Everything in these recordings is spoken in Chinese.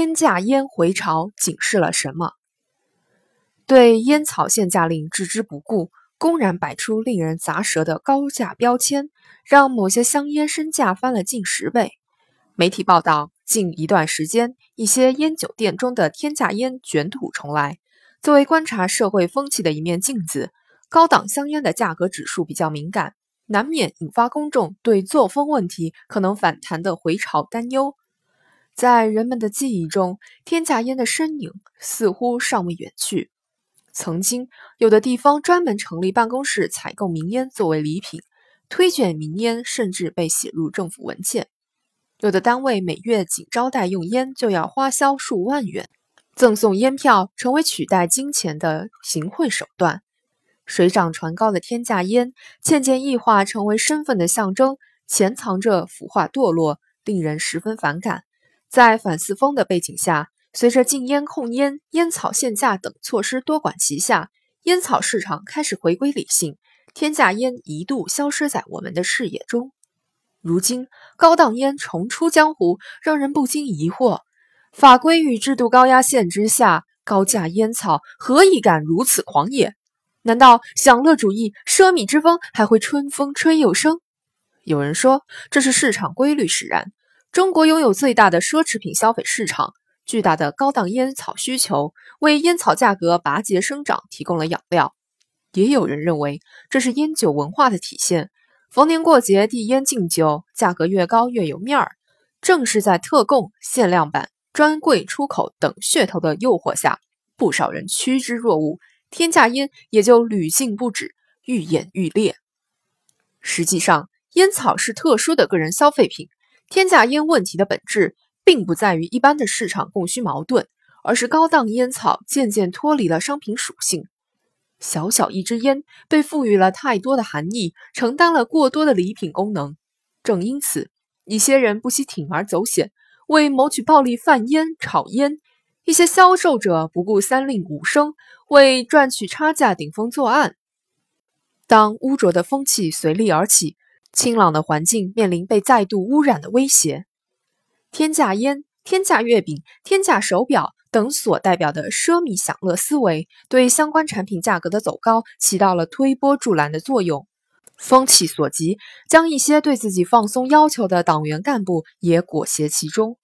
天价烟回潮警示了什么？对烟草限价令置之不顾，公然摆出令人咂舌的高价标签，让某些香烟身价翻了近十倍。媒体报道，近一段时间，一些烟酒店中的天价烟卷土重来。作为观察社会风气的一面镜子，高档香烟的价格指数比较敏感，难免引发公众对作风问题可能反弹的回潮担忧。在人们的记忆中，天价烟的身影似乎尚未远去。曾经，有的地方专门成立办公室采购名烟作为礼品，推荐名烟甚至被写入政府文件。有的单位每月仅招待用烟就要花销数万元，赠送烟票成为取代金钱的行贿手段。水涨船高的天价烟渐渐异化成为身份的象征，潜藏着腐化堕落，令人十分反感。在反四风的背景下。随着禁烟、控烟、烟草限价等措施多管齐下，烟草市场开始回归理性，天价烟一度消失在我们的视野中。如今，高档烟重出江湖，让人不禁疑惑：法规与制度高压线之下，高价烟草何以敢如此狂野？难道享乐主义、奢靡之风还会春风吹又生？有人说，这是市场规律使然。中国拥有最大的奢侈品消费市场。巨大的高档烟草需求为烟草价格拔节生长提供了养料，也有人认为这是烟酒文化的体现。逢年过节递烟敬酒，价格越高越有面儿。正是在特供、限量版、专柜出口等噱头的诱惑下，不少人趋之若鹜，天价烟也就屡禁不止，愈演愈烈。实际上，烟草是特殊的个人消费品，天价烟问题的本质。并不在于一般的市场供需矛盾，而是高档烟草渐渐脱离了商品属性。小小一支烟被赋予了太多的含义，承担了过多的礼品功能。正因此，一些人不惜铤而走险，为谋取暴利贩烟炒烟；一些销售者不顾三令五申，为赚取差价顶风作案。当污浊的风气随力而起，清朗的环境面临被再度污染的威胁。天价烟、天价月饼、天价手表等所代表的奢靡享乐思维，对相关产品价格的走高起到了推波助澜的作用。风气所及，将一些对自己放松要求的党员干部也裹挟其中。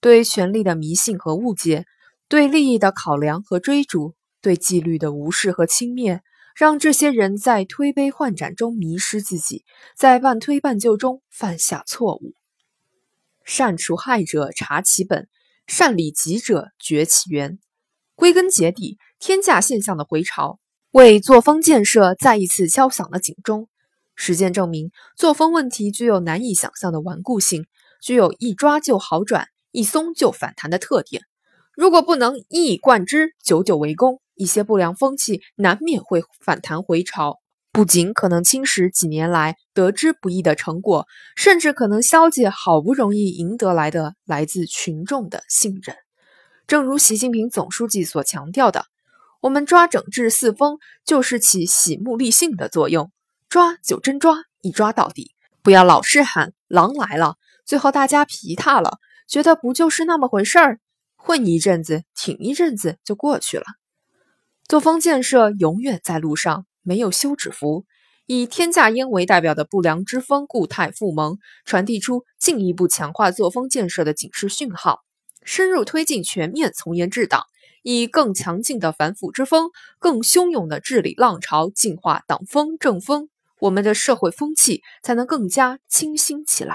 对权力的迷信和误解，对利益的考量和追逐，对纪律的无视和轻蔑，让这些人在推杯换盏中迷失自己，在半推半就中犯下错误。善除害者查其本，善理己者绝其源。归根结底，天价现象的回潮，为作风建设再一次敲响了警钟。实践证明，作风问题具有难以想象的顽固性，具有一抓就好转、一松就反弹的特点。如果不能一以贯之、久久为功，一些不良风气难免会反弹回潮。不仅可能侵蚀几年来得之不易的成果，甚至可能消解好不容易赢得来的来自群众的信任。正如习近平总书记所强调的，我们抓整治四风，就是起洗目立信的作用。抓就真抓，一抓到底，不要老是喊狼来了，最后大家皮塌了，觉得不就是那么回事儿，混一阵子，挺一阵子就过去了。作风建设永远在路上。没有休止符，以天价烟为代表的不良之风固态复萌，传递出进一步强化作风建设的警示讯号。深入推进全面从严治党，以更强劲的反腐之风、更汹涌的治理浪潮净化党风政风，我们的社会风气才能更加清新起来。